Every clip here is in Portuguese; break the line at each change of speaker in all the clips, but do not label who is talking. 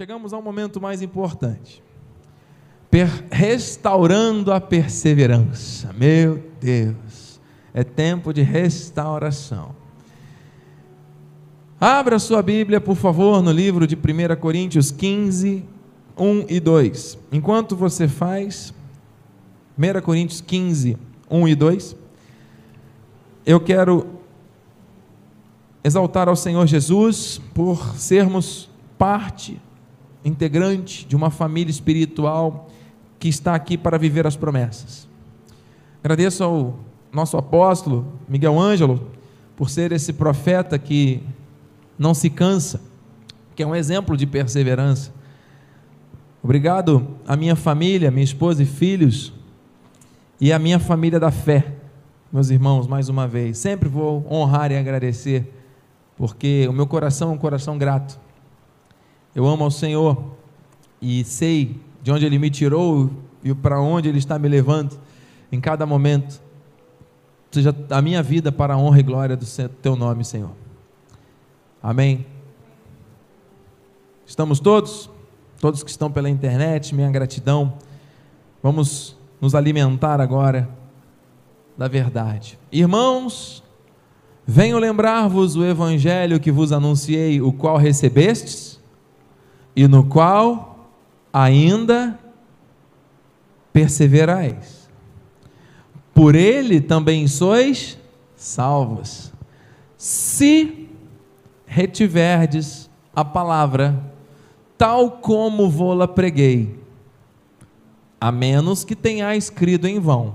Chegamos ao momento mais importante. Per restaurando a perseverança. Meu Deus, é tempo de restauração. Abra sua Bíblia, por favor, no livro de 1 Coríntios 15, 1 e 2. Enquanto você faz, 1 Coríntios 15, 1 e 2, eu quero exaltar ao Senhor Jesus por sermos parte integrante de uma família espiritual que está aqui para viver as promessas. Agradeço ao nosso apóstolo Miguel Ângelo por ser esse profeta que não se cansa, que é um exemplo de perseverança. Obrigado à minha família, minha esposa e filhos, e à minha família da fé, meus irmãos, mais uma vez. Sempre vou honrar e agradecer, porque o meu coração é um coração grato eu amo ao Senhor e sei de onde Ele me tirou e para onde Ele está me levando em cada momento. Seja a minha vida para a honra e glória do Teu nome, Senhor. Amém. Estamos todos, todos que estão pela internet, minha gratidão. Vamos nos alimentar agora da verdade. Irmãos, venho lembrar-vos o evangelho que vos anunciei, o qual recebestes e no qual ainda perseverais. Por ele também sois salvos, se retiverdes a palavra, tal como vou-la preguei, a menos que tenha escrito em vão.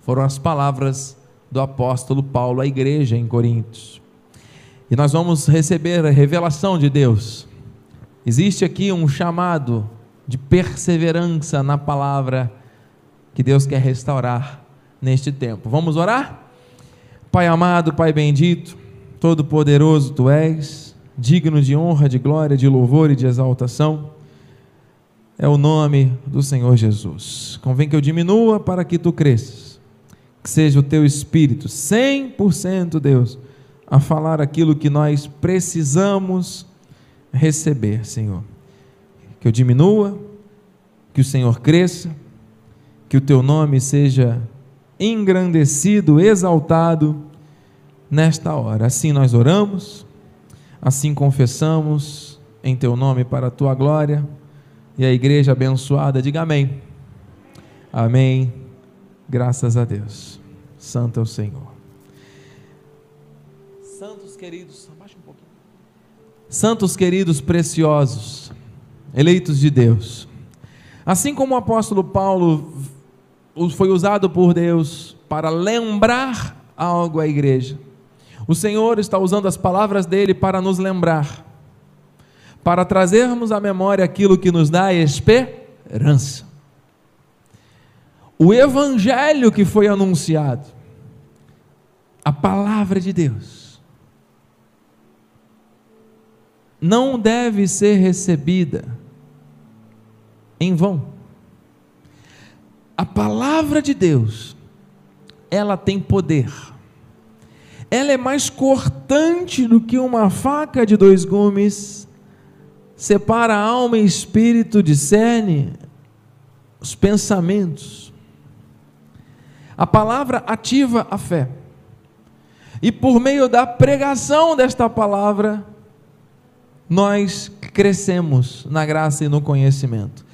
Foram as palavras do apóstolo Paulo à igreja em Coríntios. E nós vamos receber a revelação de Deus Existe aqui um chamado de perseverança na palavra que Deus quer restaurar neste tempo. Vamos orar? Pai amado, Pai bendito, todo-poderoso tu és, digno de honra, de glória, de louvor e de exaltação. É o nome do Senhor Jesus. Convém que eu diminua para que tu cresças. Que seja o teu espírito, 100% Deus, a falar aquilo que nós precisamos receber, Senhor. Que eu diminua, que o Senhor cresça, que o teu nome seja engrandecido, exaltado nesta hora. Assim nós oramos, assim confessamos em teu nome para a tua glória. E a igreja abençoada, diga amém. Amém. Graças a Deus. Santo é o Senhor. Santos queridos, Santos queridos preciosos, eleitos de Deus. Assim como o apóstolo Paulo foi usado por Deus para lembrar algo à igreja, o Senhor está usando as palavras dele para nos lembrar, para trazermos à memória aquilo que nos dá esperança. O evangelho que foi anunciado, a palavra de Deus, não deve ser recebida em vão. A palavra de Deus, ela tem poder. Ela é mais cortante do que uma faca de dois gumes, separa alma e espírito, discerne os pensamentos. A palavra ativa a fé. E por meio da pregação desta palavra, nós crescemos na graça e no conhecimento.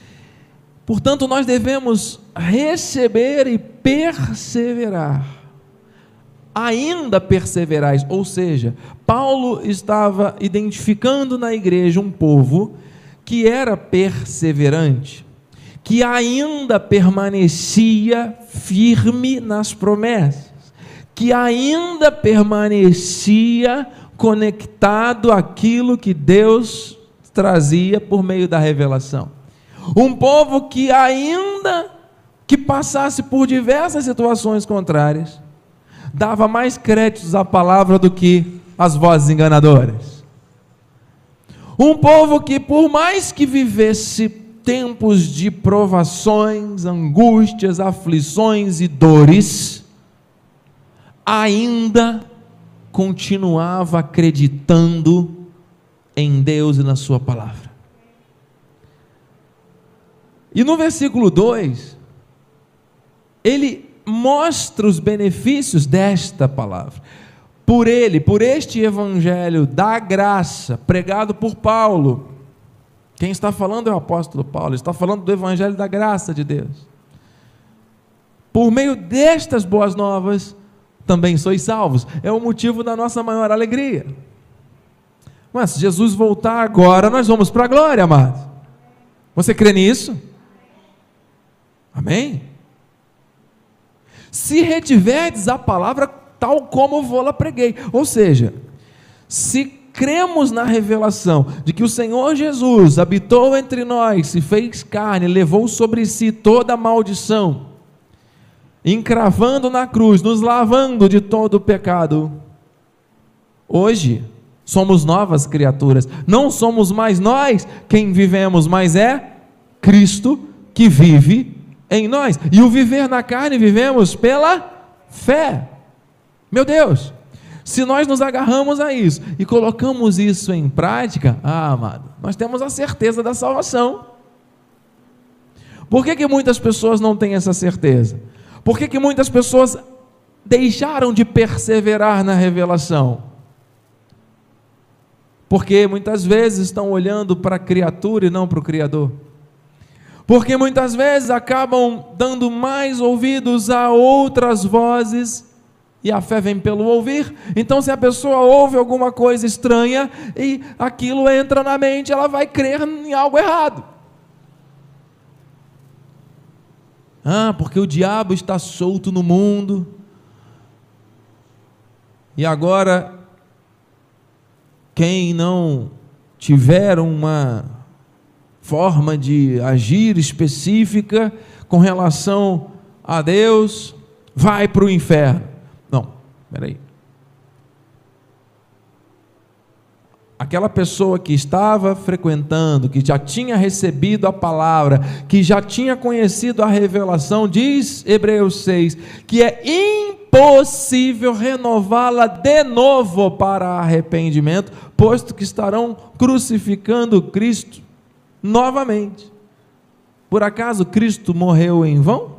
Portanto, nós devemos receber e perseverar. Ainda perseverais, ou seja, Paulo estava identificando na igreja um povo que era perseverante, que ainda permanecia firme nas promessas, que ainda permanecia conectado àquilo que Deus trazia por meio da revelação. Um povo que ainda que passasse por diversas situações contrárias, dava mais créditos à palavra do que às vozes enganadoras. Um povo que por mais que vivesse tempos de provações, angústias, aflições e dores, ainda continuava acreditando em Deus e na Sua palavra. E no versículo 2, ele mostra os benefícios desta palavra. Por ele, por este evangelho da graça, pregado por Paulo, quem está falando é o apóstolo Paulo, está falando do evangelho da graça de Deus. Por meio destas boas novas, também sois salvos. É o motivo da nossa maior alegria. Mas se Jesus voltar agora, nós vamos para a glória, amado. Você crê nisso? Amém? Se retiverdes a palavra tal como vou-la preguei. Ou seja, se cremos na revelação de que o Senhor Jesus habitou entre nós, se fez carne, levou sobre si toda a maldição, encravando na cruz, nos lavando de todo o pecado. Hoje, somos novas criaturas, não somos mais nós quem vivemos, mas é Cristo que vive em nós. E o viver na carne vivemos pela fé. Meu Deus, se nós nos agarramos a isso e colocamos isso em prática, ah, amado, nós temos a certeza da salvação. Por que, que muitas pessoas não têm essa certeza? Por que, que muitas pessoas deixaram de perseverar na revelação? Porque muitas vezes estão olhando para a criatura e não para o Criador porque muitas vezes acabam dando mais ouvidos a outras vozes e a fé vem pelo ouvir. Então, se a pessoa ouve alguma coisa estranha e aquilo entra na mente, ela vai crer em algo errado. Ah, porque o diabo está solto no mundo. E agora, quem não tiver uma forma de agir específica com relação a Deus, vai para o inferno. Não, peraí. Aquela pessoa que estava frequentando, que já tinha recebido a palavra, que já tinha conhecido a revelação, diz Hebreus 6, que é impossível renová-la de novo para arrependimento, posto que estarão crucificando Cristo novamente. Por acaso Cristo morreu em vão?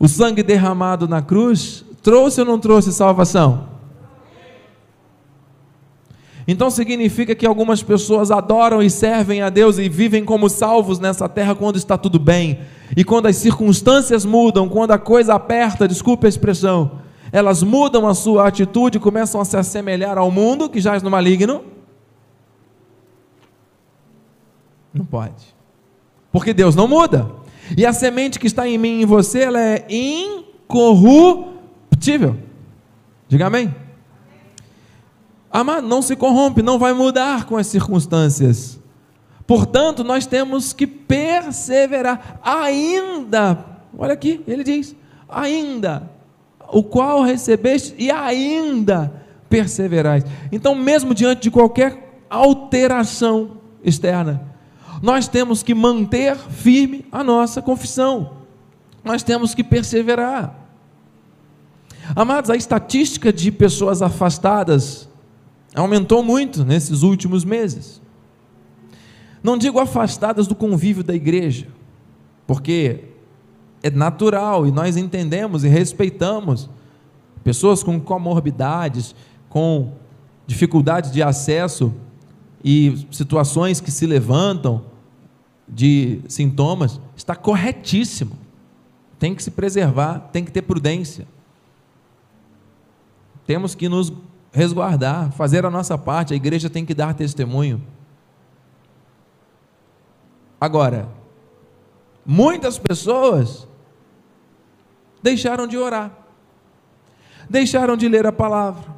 O sangue derramado na cruz trouxe ou não trouxe salvação? Então significa que algumas pessoas adoram e servem a Deus e vivem como salvos nessa terra quando está tudo bem. E quando as circunstâncias mudam, quando a coisa aperta, desculpe a expressão, elas mudam a sua atitude começam a se assemelhar ao mundo que jaz no maligno Não pode. Porque Deus não muda. E a semente que está em mim e em você, ela é incorruptível. Diga amém. Amado, não se corrompe, não vai mudar com as circunstâncias. Portanto, nós temos que perseverar, ainda, olha aqui, ele diz, ainda, o qual recebeste e ainda perseverais. Então, mesmo diante de qualquer alteração externa, nós temos que manter firme a nossa confissão, nós temos que perseverar. Amados, a estatística de pessoas afastadas aumentou muito nesses últimos meses. Não digo afastadas do convívio da igreja, porque é natural e nós entendemos e respeitamos pessoas com comorbidades, com dificuldades de acesso e situações que se levantam de sintomas, está corretíssimo. Tem que se preservar, tem que ter prudência. Temos que nos resguardar, fazer a nossa parte, a igreja tem que dar testemunho. Agora, muitas pessoas deixaram de orar, deixaram de ler a palavra,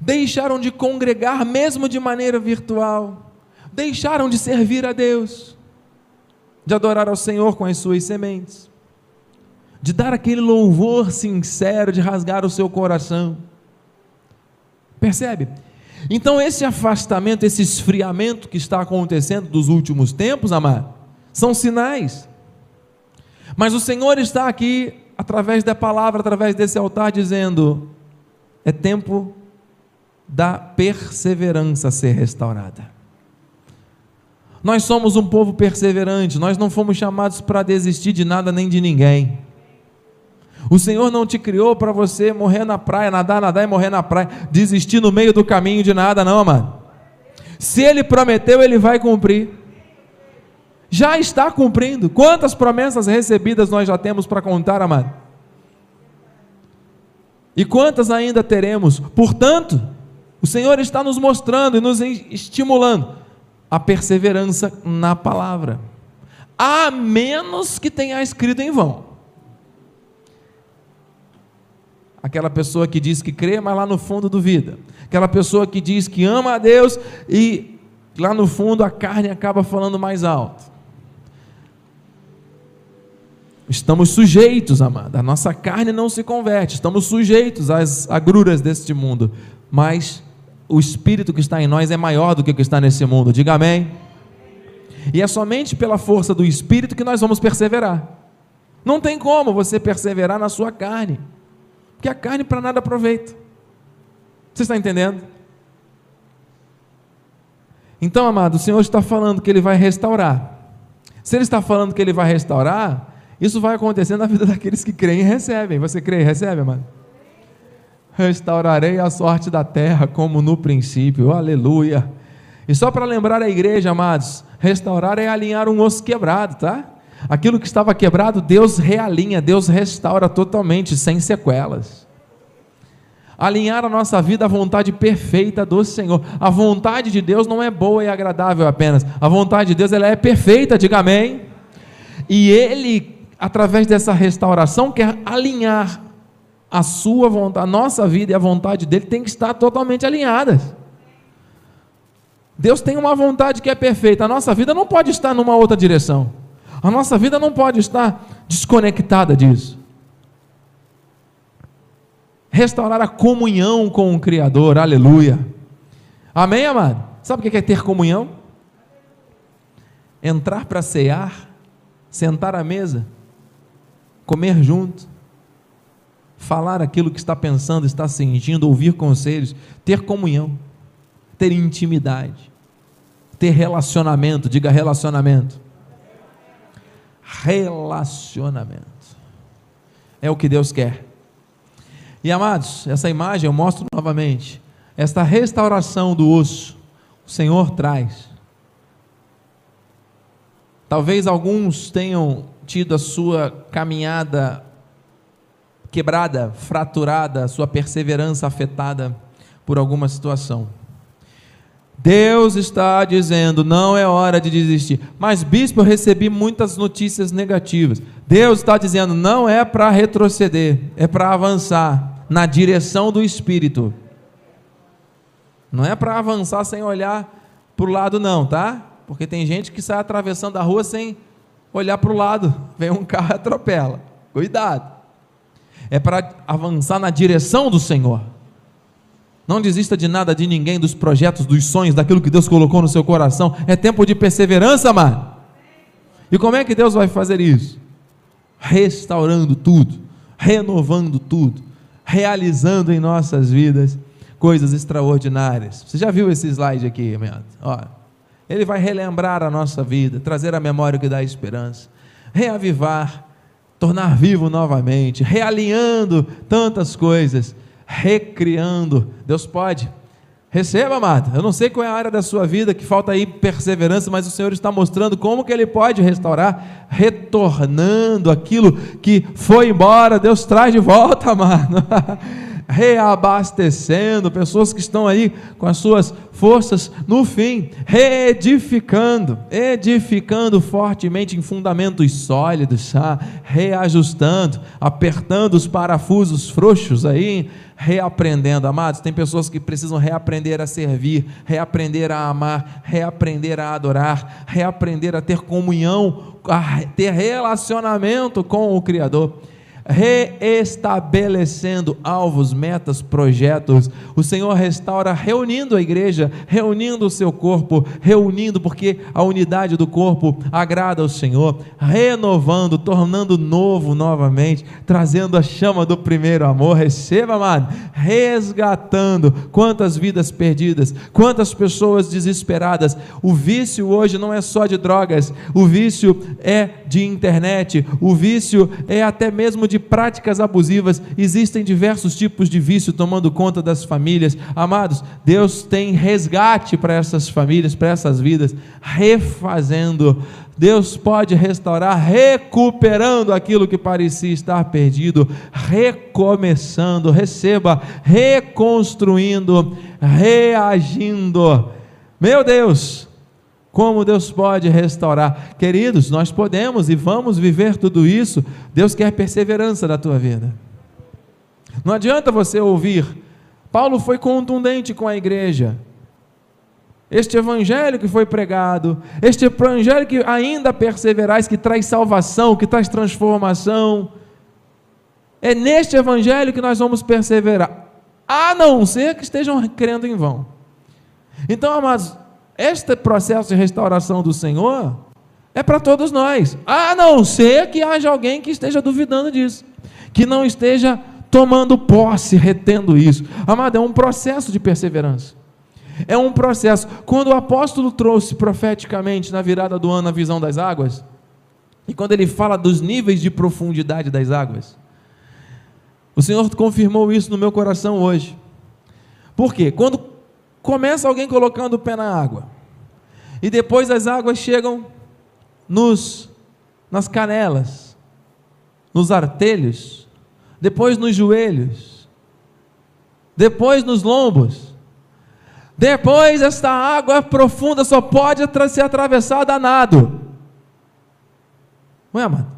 deixaram de congregar, mesmo de maneira virtual, deixaram de servir a Deus, de adorar ao Senhor com as suas sementes, de dar aquele louvor sincero, de rasgar o seu coração. Percebe? Então, esse afastamento, esse esfriamento que está acontecendo dos últimos tempos, amado, são sinais. Mas o Senhor está aqui, através da palavra, através desse altar, dizendo: é tempo da perseverança ser restaurada. Nós somos um povo perseverante, nós não fomos chamados para desistir de nada nem de ninguém. O Senhor não te criou para você morrer na praia, nadar, nadar e morrer na praia, desistir no meio do caminho de nada, não, amado. Se Ele prometeu, Ele vai cumprir. Já está cumprindo. Quantas promessas recebidas nós já temos para contar, amado? E quantas ainda teremos? Portanto, o Senhor está nos mostrando e nos estimulando a perseverança na palavra, a menos que tenha escrito em vão. Aquela pessoa que diz que crê, mas lá no fundo duvida. Aquela pessoa que diz que ama a Deus e lá no fundo a carne acaba falando mais alto. Estamos sujeitos, amada. A nossa carne não se converte. Estamos sujeitos às agruras deste mundo. Mas o Espírito que está em nós é maior do que o que está nesse mundo. Diga amém. E é somente pela força do Espírito que nós vamos perseverar. Não tem como você perseverar na sua carne. Porque a carne para nada aproveita. Você está entendendo? Então, amado, o Senhor está falando que Ele vai restaurar. Se Ele está falando que Ele vai restaurar, isso vai acontecer na vida daqueles que creem e recebem. Você crê e recebe, amado? Restaurarei a sorte da terra como no princípio. Aleluia. E só para lembrar a igreja, amados, restaurar é alinhar um osso quebrado, tá? Aquilo que estava quebrado, Deus realinha, Deus restaura totalmente, sem sequelas. Alinhar a nossa vida à vontade perfeita do Senhor. A vontade de Deus não é boa e agradável apenas. A vontade de Deus ela é perfeita, diga amém. E Ele, através dessa restauração, quer alinhar a sua vontade, a nossa vida e a vontade dele tem que estar totalmente alinhadas. Deus tem uma vontade que é perfeita, a nossa vida não pode estar numa outra direção. A nossa vida não pode estar desconectada disso. Restaurar a comunhão com o Criador, aleluia. Amém, amado? Sabe o que é ter comunhão? Entrar para cear, sentar à mesa, comer junto, falar aquilo que está pensando, está sentindo, ouvir conselhos, ter comunhão, ter intimidade, ter relacionamento, diga relacionamento relacionamento. É o que Deus quer. E amados, essa imagem eu mostro novamente. Esta restauração do osso, o Senhor traz. Talvez alguns tenham tido a sua caminhada quebrada, fraturada, sua perseverança afetada por alguma situação. Deus está dizendo, não é hora de desistir. Mas, bispo, eu recebi muitas notícias negativas. Deus está dizendo, não é para retroceder, é para avançar na direção do Espírito. Não é para avançar sem olhar para o lado, não, tá? Porque tem gente que sai atravessando a rua sem olhar para o lado. Vem um carro e atropela. Cuidado. É para avançar na direção do Senhor. Não desista de nada, de ninguém, dos projetos, dos sonhos, daquilo que Deus colocou no seu coração. É tempo de perseverança, mano. E como é que Deus vai fazer isso? Restaurando tudo, renovando tudo, realizando em nossas vidas coisas extraordinárias. Você já viu esse slide aqui, amado? Olha, ele vai relembrar a nossa vida, trazer a memória que dá esperança, reavivar, tornar vivo novamente, realinhando tantas coisas recriando. Deus pode. Receba, amado. Eu não sei qual é a área da sua vida que falta aí perseverança, mas o Senhor está mostrando como que Ele pode restaurar, retornando aquilo que foi embora. Deus traz de volta, amado. reabastecendo, pessoas que estão aí com as suas forças no fim, reedificando, edificando fortemente em fundamentos sólidos, ah, reajustando, apertando os parafusos frouxos aí, reaprendendo. Amados, tem pessoas que precisam reaprender a servir, reaprender a amar, reaprender a adorar, reaprender a ter comunhão, a ter relacionamento com o Criador reestabelecendo alvos, metas, projetos. O Senhor restaura reunindo a igreja, reunindo o seu corpo, reunindo porque a unidade do corpo agrada ao Senhor, renovando, tornando novo novamente, trazendo a chama do primeiro amor. Receba, amado, resgatando quantas vidas perdidas, quantas pessoas desesperadas. O vício hoje não é só de drogas, o vício é de internet, o vício é até mesmo de práticas abusivas, existem diversos tipos de vício tomando conta das famílias. Amados, Deus tem resgate para essas famílias, para essas vidas, refazendo. Deus pode restaurar, recuperando aquilo que parecia estar perdido, recomeçando, receba, reconstruindo, reagindo. Meu Deus, como Deus pode restaurar? Queridos, nós podemos e vamos viver tudo isso. Deus quer perseverança na tua vida. Não adianta você ouvir. Paulo foi contundente com a igreja. Este evangelho que foi pregado, este evangelho que ainda perseverais, que traz salvação, que traz transformação. É neste evangelho que nós vamos perseverar, a não ser que estejam crendo em vão. Então, amados, este processo de restauração do Senhor é para todos nós, a não ser que haja alguém que esteja duvidando disso, que não esteja tomando posse, retendo isso. Amado, é um processo de perseverança. É um processo. Quando o apóstolo trouxe profeticamente na virada do ano a visão das águas, e quando ele fala dos níveis de profundidade das águas, o Senhor confirmou isso no meu coração hoje. Por quê? Quando começa alguém colocando o pé na água, e depois as águas chegam nos nas canelas, nos artelhos, depois nos joelhos, depois nos lombos. Depois esta água profunda só pode ser atravessada a nado. Ué, mano,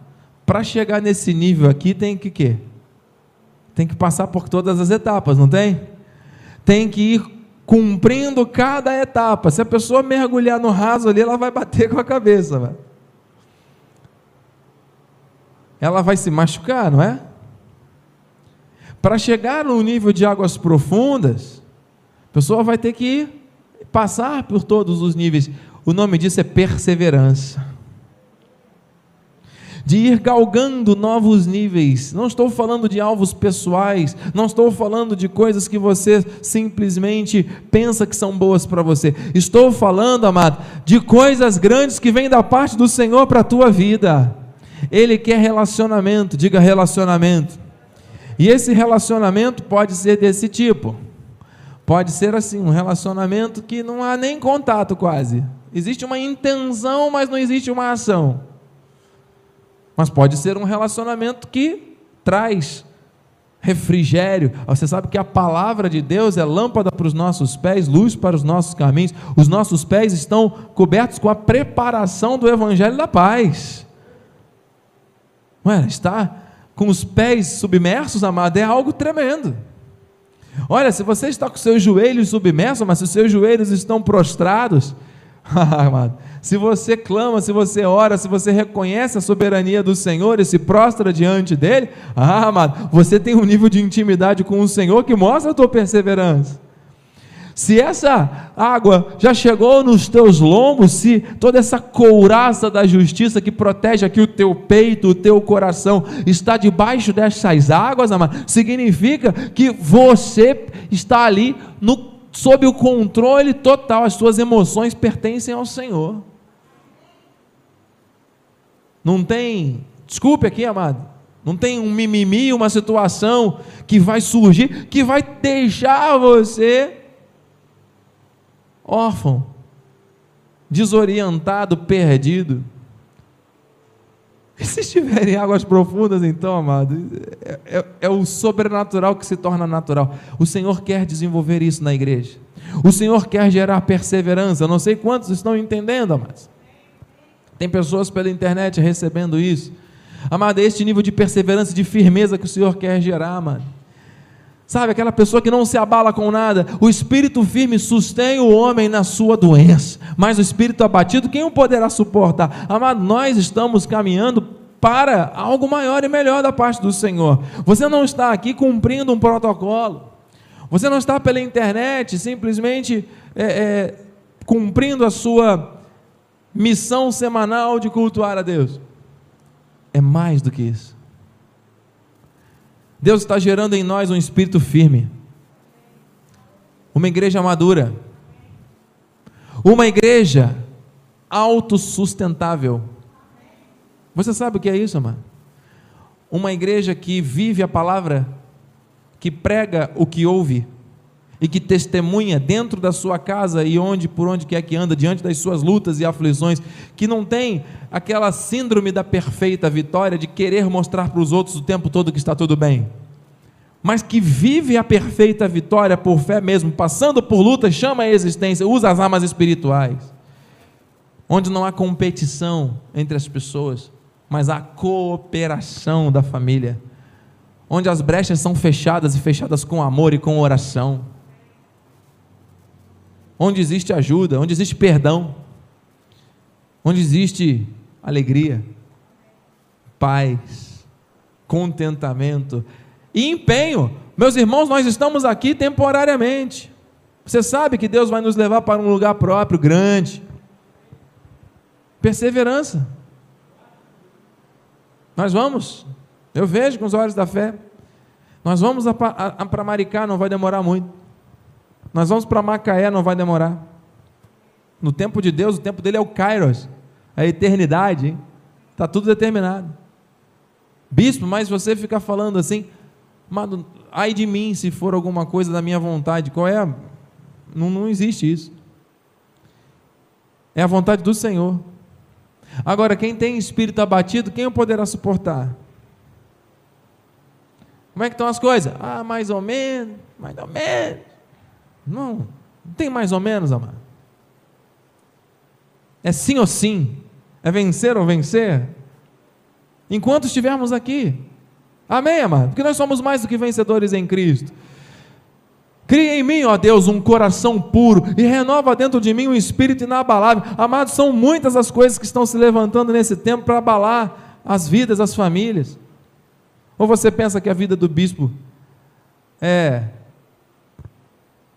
para chegar nesse nível aqui tem que quê? Tem que passar por todas as etapas, não tem? Tem que ir cumprindo cada etapa. Se a pessoa mergulhar no raso ali, ela vai bater com a cabeça. Ela vai se machucar, não é? Para chegar no nível de águas profundas, a pessoa vai ter que passar por todos os níveis. O nome disso é perseverança de ir galgando novos níveis. Não estou falando de alvos pessoais, não estou falando de coisas que você simplesmente pensa que são boas para você. Estou falando, amado, de coisas grandes que vêm da parte do Senhor para a tua vida. Ele quer relacionamento, diga relacionamento. E esse relacionamento pode ser desse tipo. Pode ser assim, um relacionamento que não há nem contato quase. Existe uma intenção, mas não existe uma ação. Mas pode ser um relacionamento que traz refrigério. Você sabe que a palavra de Deus é lâmpada para os nossos pés, luz para os nossos caminhos. Os nossos pés estão cobertos com a preparação do evangelho da paz. Ué, está com os pés submersos, amado, é algo tremendo. Olha, se você está com seus joelhos submersos, mas se os seus joelhos estão prostrados, se você clama, se você ora, se você reconhece a soberania do Senhor e se prostra diante dele, ah, amado, você tem um nível de intimidade com o Senhor que mostra a tua perseverança. Se essa água já chegou nos teus lombos, se toda essa couraça da justiça que protege aqui o teu peito, o teu coração, está debaixo dessas águas, amado, significa que você está ali no, sob o controle total, as suas emoções pertencem ao Senhor. Não tem, desculpe aqui, amado, não tem um mimimi, uma situação que vai surgir, que vai deixar você órfão, desorientado, perdido. E se estiverem águas profundas, então, amado, é, é, é, o sobrenatural que se torna natural. O Senhor quer desenvolver isso na igreja. O Senhor quer gerar perseverança. Não sei quantos estão entendendo, amados. Tem pessoas pela internet recebendo isso. Amado, é este nível de perseverança, de firmeza que o Senhor quer gerar, mano. Sabe, aquela pessoa que não se abala com nada. O espírito firme sustém o homem na sua doença, mas o espírito abatido, quem o poderá suportar? Amado, nós estamos caminhando para algo maior e melhor da parte do Senhor. Você não está aqui cumprindo um protocolo. Você não está pela internet simplesmente é, é, cumprindo a sua missão semanal de cultuar a Deus. É mais do que isso. Deus está gerando em nós um espírito firme, uma igreja madura, uma igreja autossustentável. Você sabe o que é isso, mano? Uma igreja que vive a palavra, que prega o que ouve e que testemunha dentro da sua casa e onde por onde quer que anda diante das suas lutas e aflições, que não tem aquela síndrome da perfeita vitória de querer mostrar para os outros o tempo todo que está tudo bem mas que vive a perfeita vitória por fé mesmo, passando por lutas, chama a existência, usa as armas espirituais, onde não há competição entre as pessoas, mas há cooperação da família, onde as brechas são fechadas e fechadas com amor e com oração, onde existe ajuda, onde existe perdão, onde existe alegria, paz, contentamento, e empenho. Meus irmãos, nós estamos aqui temporariamente. Você sabe que Deus vai nos levar para um lugar próprio, grande. Perseverança. Nós vamos. Eu vejo com os olhos da fé. Nós vamos para Maricá, não vai demorar muito. Nós vamos para Macaé, não vai demorar. No tempo de Deus, o tempo dele é o Kairos, a eternidade. Está tudo determinado. Bispo, mas você fica falando assim, Ai de mim se for alguma coisa da minha vontade. Qual é? A... Não, não existe isso. É a vontade do Senhor. Agora, quem tem espírito abatido, quem o poderá suportar? Como é que estão as coisas? Ah, mais ou menos, mais ou menos. Não, não tem mais ou menos, amado. É sim ou sim. É vencer ou vencer. Enquanto estivermos aqui. Amém, amado? Porque nós somos mais do que vencedores em Cristo. Cria em mim, ó Deus, um coração puro e renova dentro de mim um espírito inabalável. Amados, são muitas as coisas que estão se levantando nesse tempo para abalar as vidas, as famílias. Ou você pensa que a vida do bispo é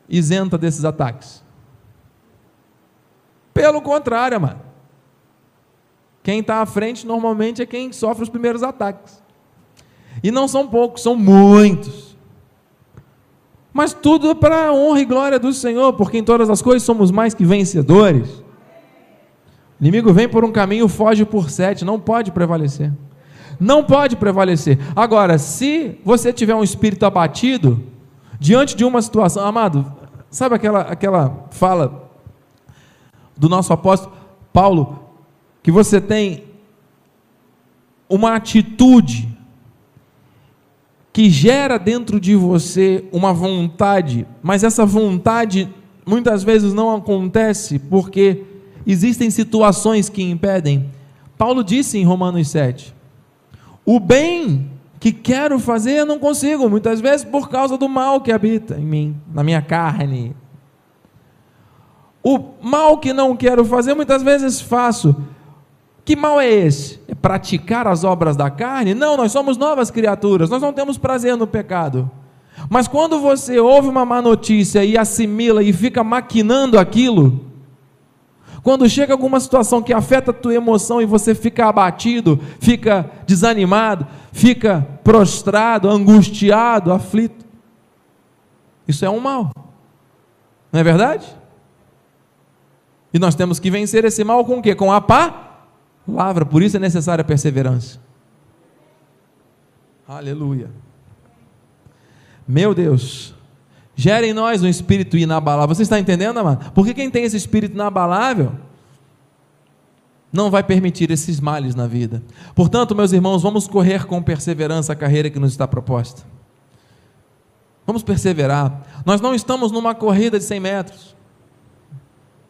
isenta desses ataques? Pelo contrário, amado. Quem está à frente normalmente é quem sofre os primeiros ataques. E não são poucos, são muitos. Mas tudo para a honra e glória do Senhor, porque em todas as coisas somos mais que vencedores. O inimigo vem por um caminho, foge por sete, não pode prevalecer. Não pode prevalecer. Agora, se você tiver um espírito abatido, diante de uma situação, amado, sabe aquela, aquela fala do nosso apóstolo Paulo, que você tem uma atitude que gera dentro de você uma vontade, mas essa vontade muitas vezes não acontece porque existem situações que impedem. Paulo disse em Romanos 7: O bem que quero fazer eu não consigo, muitas vezes por causa do mal que habita em mim, na minha carne. O mal que não quero fazer, muitas vezes faço. Que mal é esse? Praticar as obras da carne? Não, nós somos novas criaturas, nós não temos prazer no pecado. Mas quando você ouve uma má notícia e assimila e fica maquinando aquilo, quando chega alguma situação que afeta a tua emoção e você fica abatido, fica desanimado, fica prostrado, angustiado, aflito, isso é um mal. Não é verdade? E nós temos que vencer esse mal com o quê? Com a paz palavra, por isso é necessária a perseverança. Aleluia. Meu Deus, gera em nós um espírito inabalável. Você está entendendo, amado? Porque quem tem esse espírito inabalável não vai permitir esses males na vida. Portanto, meus irmãos, vamos correr com perseverança a carreira que nos está proposta. Vamos perseverar. Nós não estamos numa corrida de 100 metros.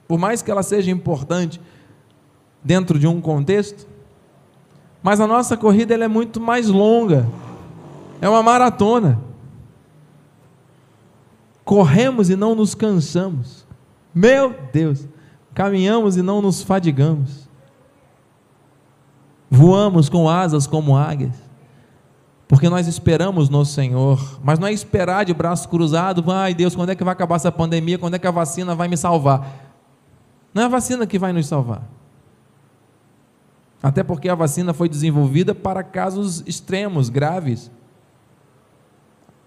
Por mais que ela seja importante, dentro de um contexto, mas a nossa corrida ela é muito mais longa, é uma maratona. Corremos e não nos cansamos, meu Deus, caminhamos e não nos fadigamos. voamos com asas como águias, porque nós esperamos no Senhor, mas não é esperar de braço cruzado, ai Deus, quando é que vai acabar essa pandemia, quando é que a vacina vai me salvar? Não é a vacina que vai nos salvar. Até porque a vacina foi desenvolvida para casos extremos, graves.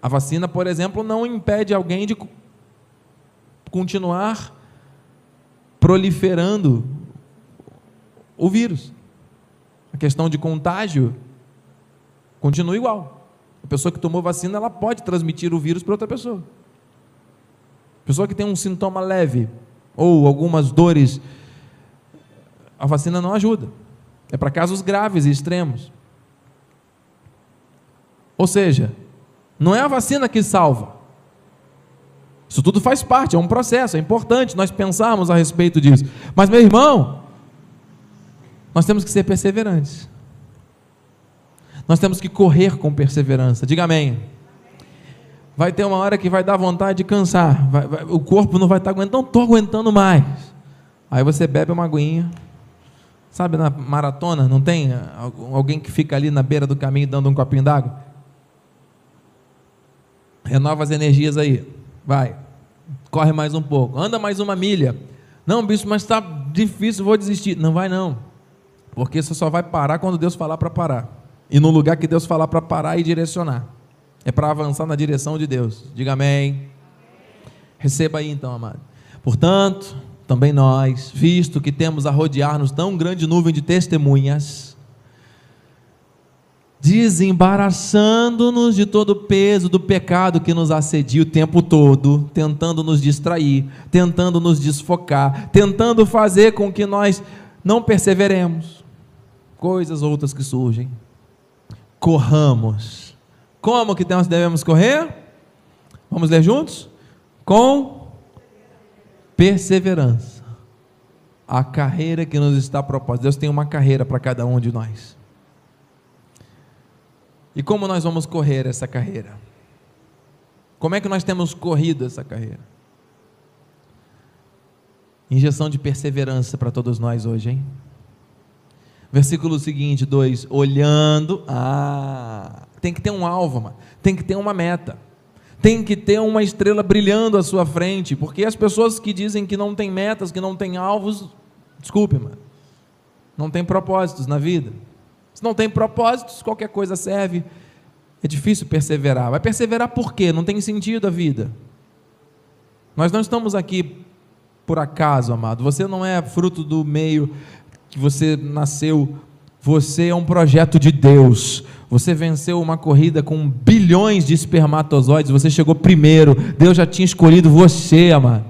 A vacina, por exemplo, não impede alguém de continuar proliferando o vírus. A questão de contágio continua igual. A pessoa que tomou vacina, ela pode transmitir o vírus para outra pessoa. Pessoa que tem um sintoma leve ou algumas dores, a vacina não ajuda. É para casos graves e extremos. Ou seja, não é a vacina que salva. Isso tudo faz parte, é um processo, é importante nós pensarmos a respeito disso. Mas, meu irmão, nós temos que ser perseverantes. Nós temos que correr com perseverança. Diga amém. Vai ter uma hora que vai dar vontade de cansar. Vai, vai, o corpo não vai estar aguentando. Não estou aguentando mais. Aí você bebe uma aguinha. Sabe na maratona, não tem alguém que fica ali na beira do caminho dando um copinho d'água? Renova as energias aí. Vai. Corre mais um pouco. Anda mais uma milha. Não, bicho, mas está difícil, vou desistir. Não vai não. Porque você só vai parar quando Deus falar para parar. E no lugar que Deus falar para parar e direcionar. É para avançar na direção de Deus. Diga amém. Receba aí então, amado. Portanto, também nós, visto que temos a rodear-nos tão grande nuvem de testemunhas, desembaraçando-nos de todo o peso do pecado que nos assedia o tempo todo, tentando nos distrair, tentando nos desfocar, tentando fazer com que nós não perseveremos. Coisas outras que surgem. Corramos. Como que nós devemos correr? Vamos ler juntos? Com perseverança. A carreira que nos está proposta. Deus tem uma carreira para cada um de nós. E como nós vamos correr essa carreira? Como é que nós temos corrido essa carreira? Injeção de perseverança para todos nós hoje, hein? Versículo seguinte, 2: Olhando, ah, tem que ter um alvo, mano. tem que ter uma meta tem que ter uma estrela brilhando à sua frente, porque as pessoas que dizem que não tem metas, que não tem alvos, desculpe, mano, não tem propósitos na vida. Se não tem propósitos, qualquer coisa serve. É difícil perseverar. Vai perseverar por quê? Não tem sentido a vida. Nós não estamos aqui por acaso, amado. Você não é fruto do meio que você nasceu. Você é um projeto de Deus. Você venceu uma corrida com bilhões de espermatozoides, você chegou primeiro. Deus já tinha escolhido você, amado.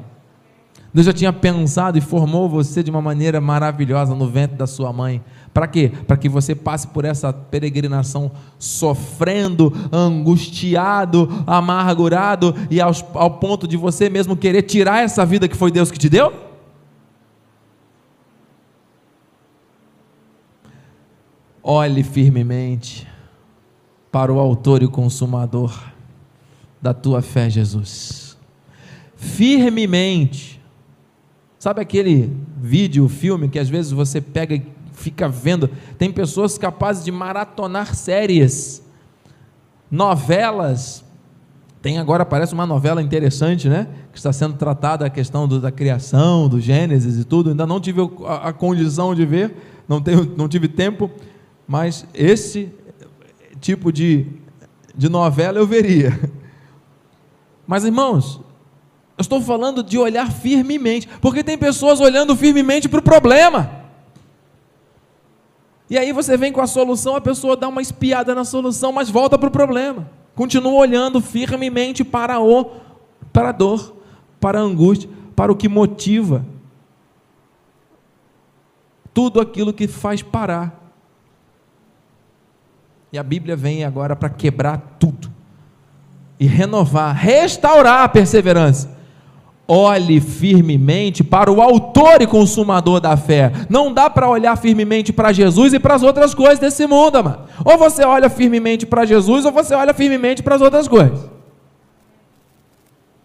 Deus já tinha pensado e formou você de uma maneira maravilhosa no ventre da sua mãe. Para quê? Para que você passe por essa peregrinação sofrendo, angustiado, amargurado e aos, ao ponto de você mesmo querer tirar essa vida que foi Deus que te deu? Olhe firmemente para o Autor e Consumador da tua fé, Jesus. Firmemente. Sabe aquele vídeo, filme que às vezes você pega e fica vendo? Tem pessoas capazes de maratonar séries, novelas. Tem agora, parece uma novela interessante, né? Que está sendo tratada a questão do, da criação, do Gênesis e tudo. Ainda não tive a, a condição de ver, não, tenho, não tive tempo, mas esse tipo de, de novela eu veria. Mas irmãos, eu estou falando de olhar firmemente, porque tem pessoas olhando firmemente para o problema. E aí você vem com a solução, a pessoa dá uma espiada na solução, mas volta para o problema. Continua olhando firmemente para o para a dor, para a angústia, para o que motiva. Tudo aquilo que faz parar. E a Bíblia vem agora para quebrar tudo e renovar, restaurar a perseverança. Olhe firmemente para o autor e consumador da fé. Não dá para olhar firmemente para Jesus e para as outras coisas desse mundo, mano. Ou você olha firmemente para Jesus ou você olha firmemente para as outras coisas.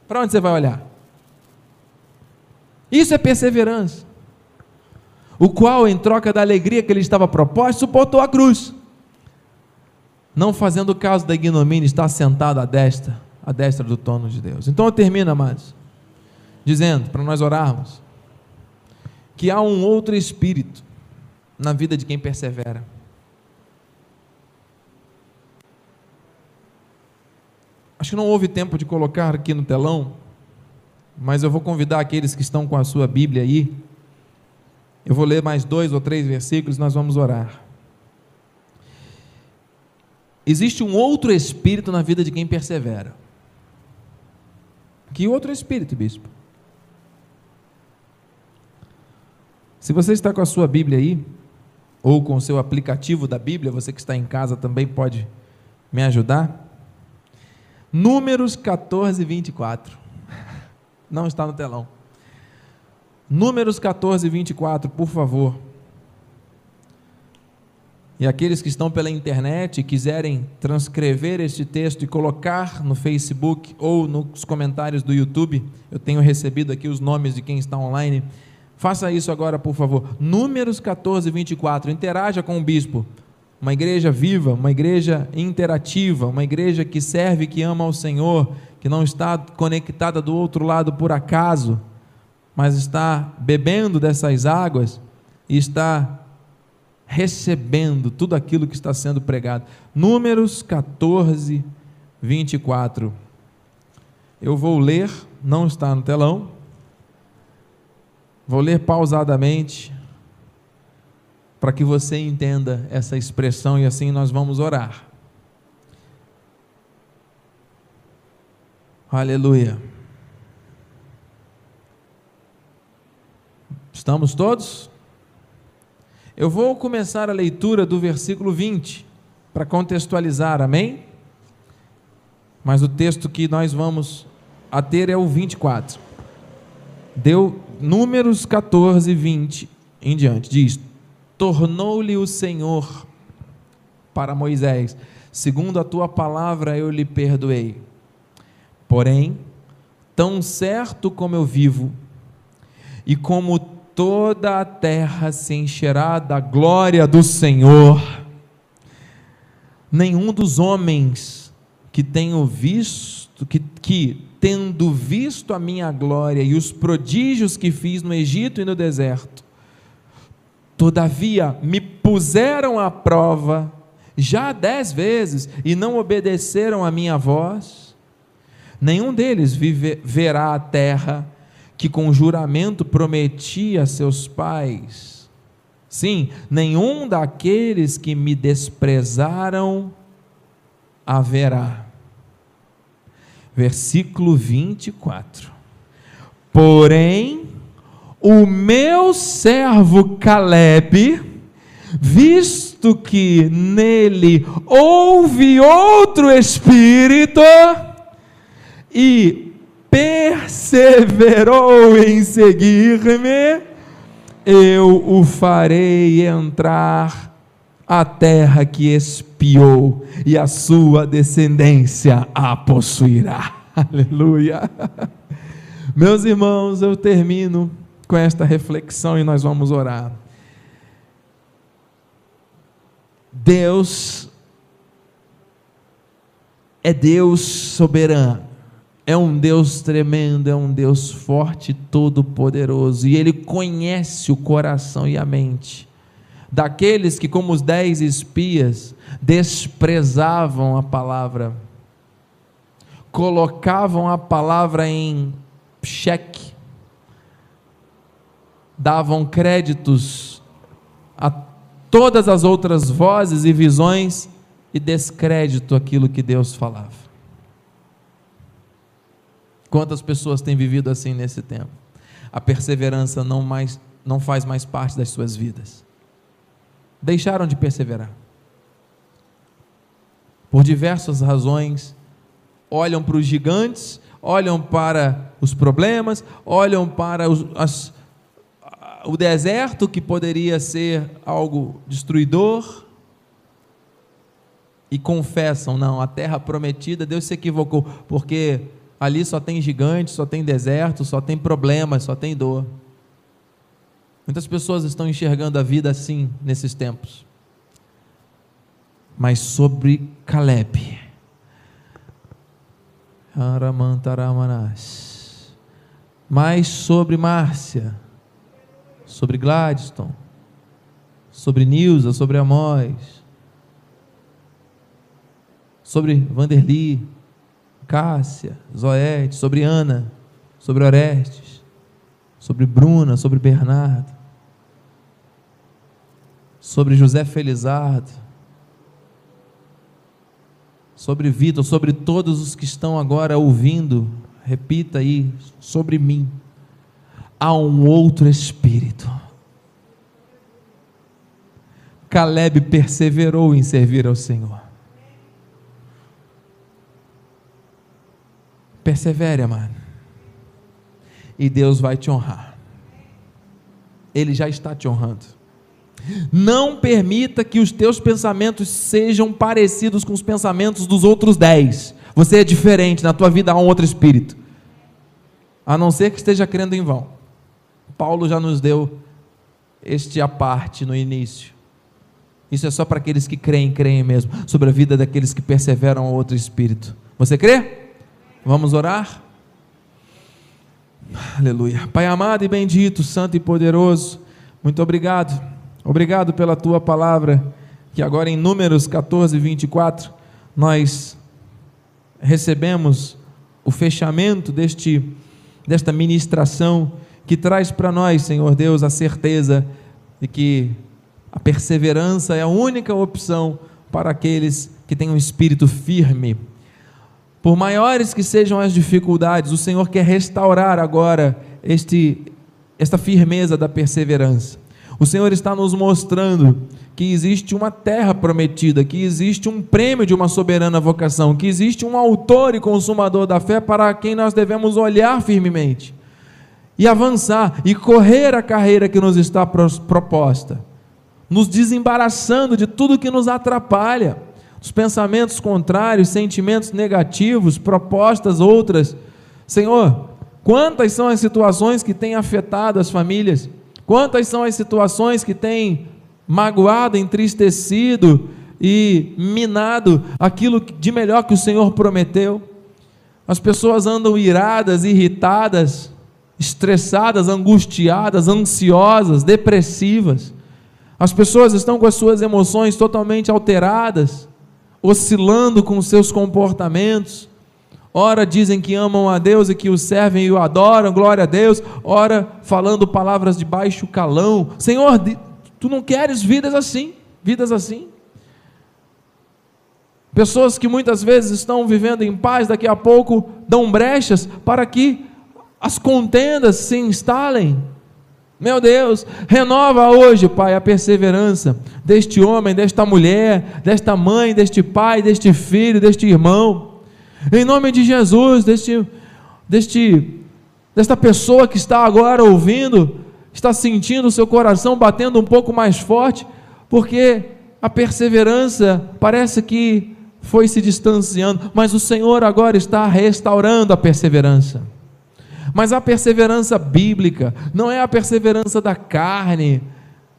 Para onde você vai olhar? Isso é perseverança. o qual, em troca da alegria que lhe estava proposta, suportou a cruz, não fazendo caso da ignomínia, está sentado à destra, à destra do trono de Deus. Então eu termino, amados, dizendo, para nós orarmos, que há um outro espírito na vida de quem persevera. Acho que não houve tempo de colocar aqui no telão, mas eu vou convidar aqueles que estão com a sua Bíblia aí. Eu vou ler mais dois ou três versículos, nós vamos orar. Existe um outro espírito na vida de quem persevera. Que outro espírito, bispo? Se você está com a sua Bíblia aí, ou com o seu aplicativo da Bíblia, você que está em casa também pode me ajudar. Números 14, 24. Não está no telão. Números 14, 24, por favor. E aqueles que estão pela internet e quiserem transcrever este texto e colocar no Facebook ou nos comentários do YouTube, eu tenho recebido aqui os nomes de quem está online. Faça isso agora, por favor. Números 14, 24. Interaja com o bispo. Uma igreja viva, uma igreja interativa, uma igreja que serve, que ama ao Senhor, que não está conectada do outro lado por acaso, mas está bebendo dessas águas e está recebendo tudo aquilo que está sendo pregado. Números 14, 24. Eu vou ler, não está no telão, Vou ler pausadamente para que você entenda essa expressão e assim nós vamos orar. Aleluia. Estamos todos? Eu vou começar a leitura do versículo 20 para contextualizar, amém? Mas o texto que nós vamos a ter é o 24. Deu Números 14, 20 em diante, diz: Tornou-lhe o Senhor para Moisés, segundo a tua palavra eu lhe perdoei. Porém, tão certo como eu vivo, e como toda a terra se encherá da glória do Senhor, nenhum dos homens que tenho visto, que, que tendo visto a minha glória e os prodígios que fiz no Egito e no deserto, todavia me puseram à prova já dez vezes e não obedeceram a minha voz, nenhum deles vive, verá a terra que com juramento prometi a seus pais. Sim, nenhum daqueles que me desprezaram haverá versículo 24. Porém, o meu servo Caleb, visto que nele houve outro espírito, e perseverou em seguir-me, eu o farei entrar a terra que espiou, e a sua descendência a possuirá. Aleluia. Meus irmãos, eu termino com esta reflexão e nós vamos orar. Deus é Deus soberano, é um Deus tremendo, é um Deus forte, todo-poderoso, e Ele conhece o coração e a mente daqueles que, como os dez espias, desprezavam a palavra, colocavam a palavra em cheque, davam créditos a todas as outras vozes e visões e descrédito aquilo que Deus falava. Quantas pessoas têm vivido assim nesse tempo? A perseverança não mais não faz mais parte das suas vidas deixaram de perseverar. Por diversas razões, olham para os gigantes, olham para os problemas, olham para os, as, o deserto que poderia ser algo destruidor e confessam: não, a terra prometida, Deus se equivocou, porque ali só tem gigantes, só tem deserto, só tem problemas, só tem dor. Muitas pessoas estão enxergando a vida assim nesses tempos. Mas sobre Caleb, mais sobre Márcia, sobre Gladstone, sobre Nilza, sobre Amós, sobre Vanderly, Cássia, Zoete, sobre Ana, sobre Orestes, sobre Bruna, sobre Bernardo, sobre José Felizardo, sobre Vitor, sobre todos os que estão agora ouvindo, repita aí, sobre mim, há um outro Espírito. Caleb perseverou em servir ao Senhor. Persevere, amado. E Deus vai te honrar. Ele já está te honrando. Não permita que os teus pensamentos sejam parecidos com os pensamentos dos outros dez. Você é diferente, na tua vida há um outro espírito. A não ser que esteja crendo em vão. Paulo já nos deu este aparte no início. Isso é só para aqueles que creem, creem mesmo, sobre a vida daqueles que perseveram ao outro espírito. Você crê? Vamos orar? Aleluia. Pai amado e bendito, santo e poderoso, muito obrigado. Obrigado pela tua palavra, que agora em Números 14, 24, nós recebemos o fechamento deste, desta ministração que traz para nós, Senhor Deus, a certeza de que a perseverança é a única opção para aqueles que têm um espírito firme por maiores que sejam as dificuldades, o Senhor quer restaurar agora este, esta firmeza da perseverança. O Senhor está nos mostrando que existe uma terra prometida, que existe um prêmio de uma soberana vocação, que existe um autor e consumador da fé para quem nós devemos olhar firmemente e avançar e correr a carreira que nos está proposta, nos desembaraçando de tudo que nos atrapalha os pensamentos contrários, sentimentos negativos, propostas outras. Senhor, quantas são as situações que têm afetado as famílias? Quantas são as situações que têm magoado, entristecido e minado aquilo de melhor que o Senhor prometeu? As pessoas andam iradas, irritadas, estressadas, angustiadas, ansiosas, depressivas. As pessoas estão com as suas emoções totalmente alteradas oscilando com seus comportamentos. Ora dizem que amam a Deus e que o servem e o adoram, glória a Deus. Ora falando palavras de baixo calão. Senhor, tu não queres vidas assim, vidas assim. Pessoas que muitas vezes estão vivendo em paz, daqui a pouco dão brechas para que as contendas se instalem meu Deus, renova hoje, Pai, a perseverança deste homem, desta mulher, desta mãe, deste pai, deste filho, deste irmão. Em nome de Jesus, deste, deste, desta pessoa que está agora ouvindo, está sentindo o seu coração batendo um pouco mais forte, porque a perseverança parece que foi se distanciando, mas o Senhor agora está restaurando a perseverança. Mas a perseverança bíblica não é a perseverança da carne,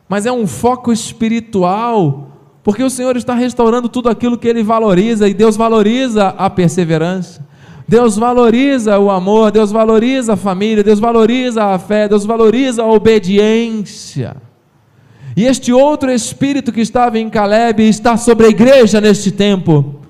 mas é um foco espiritual, porque o Senhor está restaurando tudo aquilo que Ele valoriza, e Deus valoriza a perseverança. Deus valoriza o amor, Deus valoriza a família, Deus valoriza a fé, Deus valoriza a obediência. E este outro espírito que estava em Caleb está sobre a igreja neste tempo,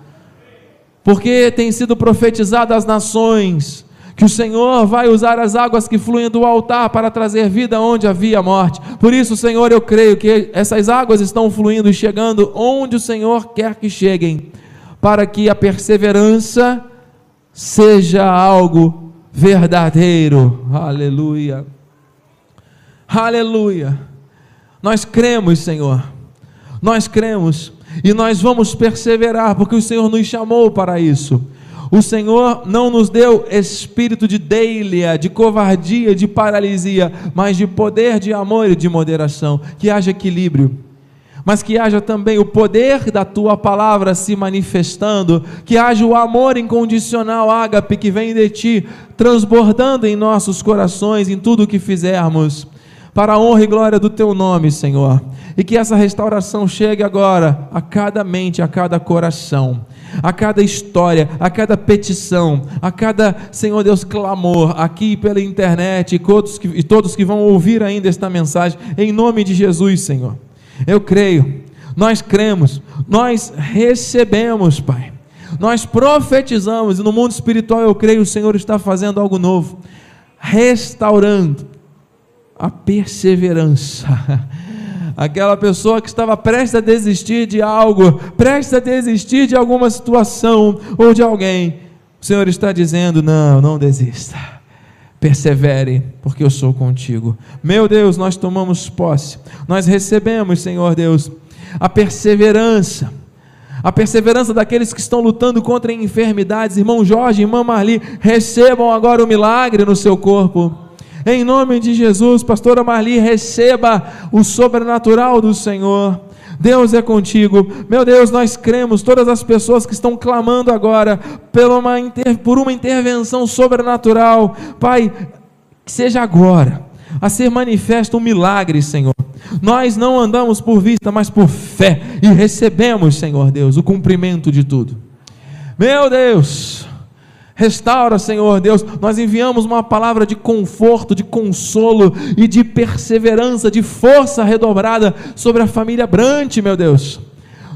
porque tem sido profetizado às nações, que o Senhor vai usar as águas que fluem do altar para trazer vida onde havia morte. Por isso, Senhor, eu creio que essas águas estão fluindo e chegando onde o Senhor quer que cheguem, para que a perseverança seja algo verdadeiro. Aleluia. Aleluia. Nós cremos, Senhor. Nós cremos e nós vamos perseverar, porque o Senhor nos chamou para isso. O Senhor não nos deu espírito de deilia, de covardia, de paralisia, mas de poder, de amor e de moderação. Que haja equilíbrio mas que haja também o poder da tua palavra se manifestando, que haja o amor incondicional, ágape, que vem de ti, transbordando em nossos corações, em tudo o que fizermos para a honra e glória do teu nome, Senhor. E que essa restauração chegue agora a cada mente, a cada coração a cada história, a cada petição, a cada, Senhor Deus, clamor aqui pela internet e todos que, e todos que vão ouvir ainda esta mensagem, em nome de Jesus, Senhor. Eu creio, nós cremos, nós recebemos, Pai. Nós profetizamos, e no mundo espiritual eu creio o Senhor está fazendo algo novo, restaurando a perseverança. Aquela pessoa que estava prestes a desistir de algo, prestes a desistir de alguma situação ou de alguém, o Senhor está dizendo: não, não desista. Persevere, porque eu sou contigo. Meu Deus, nós tomamos posse, nós recebemos, Senhor Deus, a perseverança a perseverança daqueles que estão lutando contra enfermidades. Irmão Jorge, irmã Marli, recebam agora o milagre no seu corpo. Em nome de Jesus, pastora Marli, receba o sobrenatural do Senhor. Deus é contigo. Meu Deus, nós cremos, todas as pessoas que estão clamando agora uma, por uma intervenção sobrenatural, Pai, que seja agora, a ser manifesto um milagre, Senhor. Nós não andamos por vista, mas por fé, e recebemos, Senhor Deus, o cumprimento de tudo. Meu Deus, Restaura, Senhor Deus. Nós enviamos uma palavra de conforto, de consolo e de perseverança, de força redobrada sobre a família Brante, meu Deus.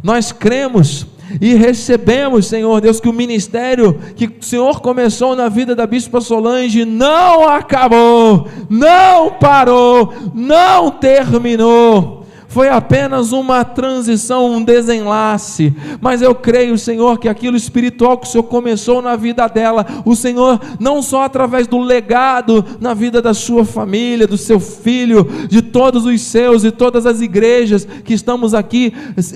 Nós cremos e recebemos, Senhor Deus, que o ministério que o Senhor começou na vida da Bispa Solange não acabou, não parou, não terminou foi apenas uma transição, um desenlace. Mas eu creio, Senhor, que aquilo espiritual que o Senhor começou na vida dela, o Senhor, não só através do legado na vida da sua família, do seu filho, de todos os seus e todas as igrejas que estamos aqui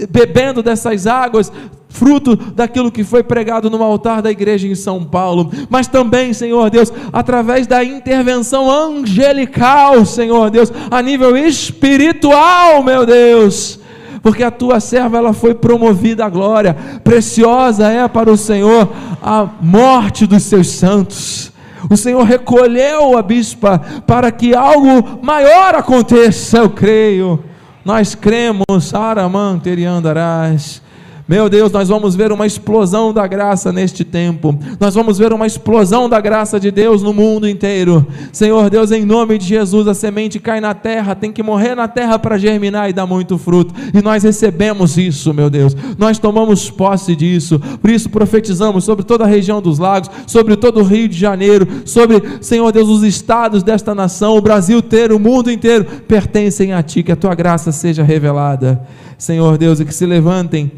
bebendo dessas águas, fruto daquilo que foi pregado no altar da igreja em São Paulo, mas também, Senhor Deus, através da intervenção angelical, Senhor Deus, a nível espiritual, meu Deus porque a tua serva ela foi promovida à glória. Preciosa é para o Senhor a morte dos seus santos. O Senhor recolheu a bispa para que algo maior aconteça, eu creio. Nós cremos, Araman teriandarás. Meu Deus, nós vamos ver uma explosão da graça neste tempo. Nós vamos ver uma explosão da graça de Deus no mundo inteiro. Senhor Deus, em nome de Jesus, a semente cai na terra, tem que morrer na terra para germinar e dar muito fruto. E nós recebemos isso, meu Deus. Nós tomamos posse disso. Por isso profetizamos sobre toda a região dos lagos, sobre todo o Rio de Janeiro, sobre, Senhor Deus, os estados desta nação, o Brasil inteiro, o mundo inteiro pertencem a ti, que a tua graça seja revelada. Senhor Deus, e que se levantem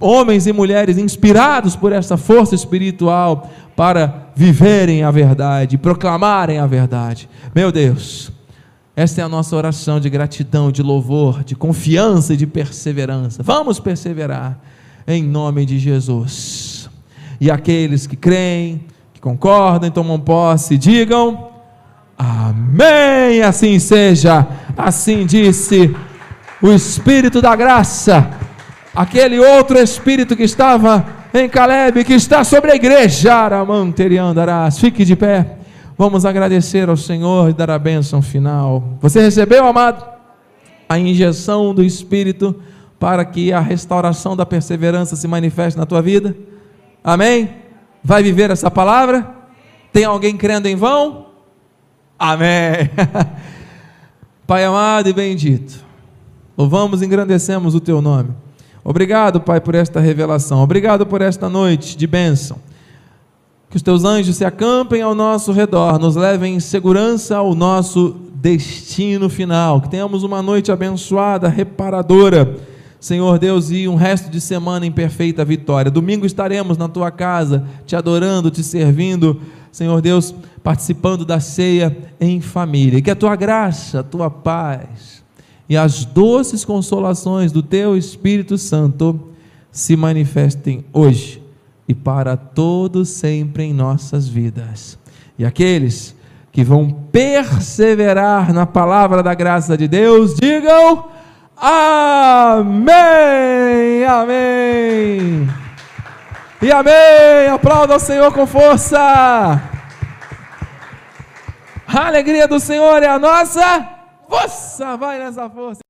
homens e mulheres inspirados por essa força espiritual para viverem a verdade, proclamarem a verdade. Meu Deus, esta é a nossa oração de gratidão, de louvor, de confiança e de perseverança. Vamos perseverar em nome de Jesus. E aqueles que creem, que concordam, tomam posse, digam: Amém. Assim seja. Assim disse o Espírito da graça aquele outro espírito que estava em Caleb, que está sobre a igreja, Aramanteriandarás. Fique de pé. Vamos agradecer ao Senhor e dar a bênção final. Você recebeu, amado, a injeção do Espírito para que a restauração da perseverança se manifeste na tua vida? Amém? Vai viver essa palavra? Tem alguém crendo em vão? Amém. Pai amado e bendito, louvamos e engrandecemos o teu nome. Obrigado, Pai, por esta revelação. Obrigado por esta noite de bênção. Que os teus anjos se acampem ao nosso redor, nos levem em segurança ao nosso destino final. Que tenhamos uma noite abençoada, reparadora. Senhor Deus, e um resto de semana em perfeita vitória. Domingo estaremos na tua casa, te adorando, te servindo. Senhor Deus, participando da ceia em família. Que a tua graça, a tua paz, e as doces consolações do Teu Espírito Santo se manifestem hoje e para todos sempre em nossas vidas. E aqueles que vão perseverar na palavra da graça de Deus, digam amém, amém. E amém. Aplauda ao Senhor com força. A alegria do Senhor é a nossa Força, vai nessa força.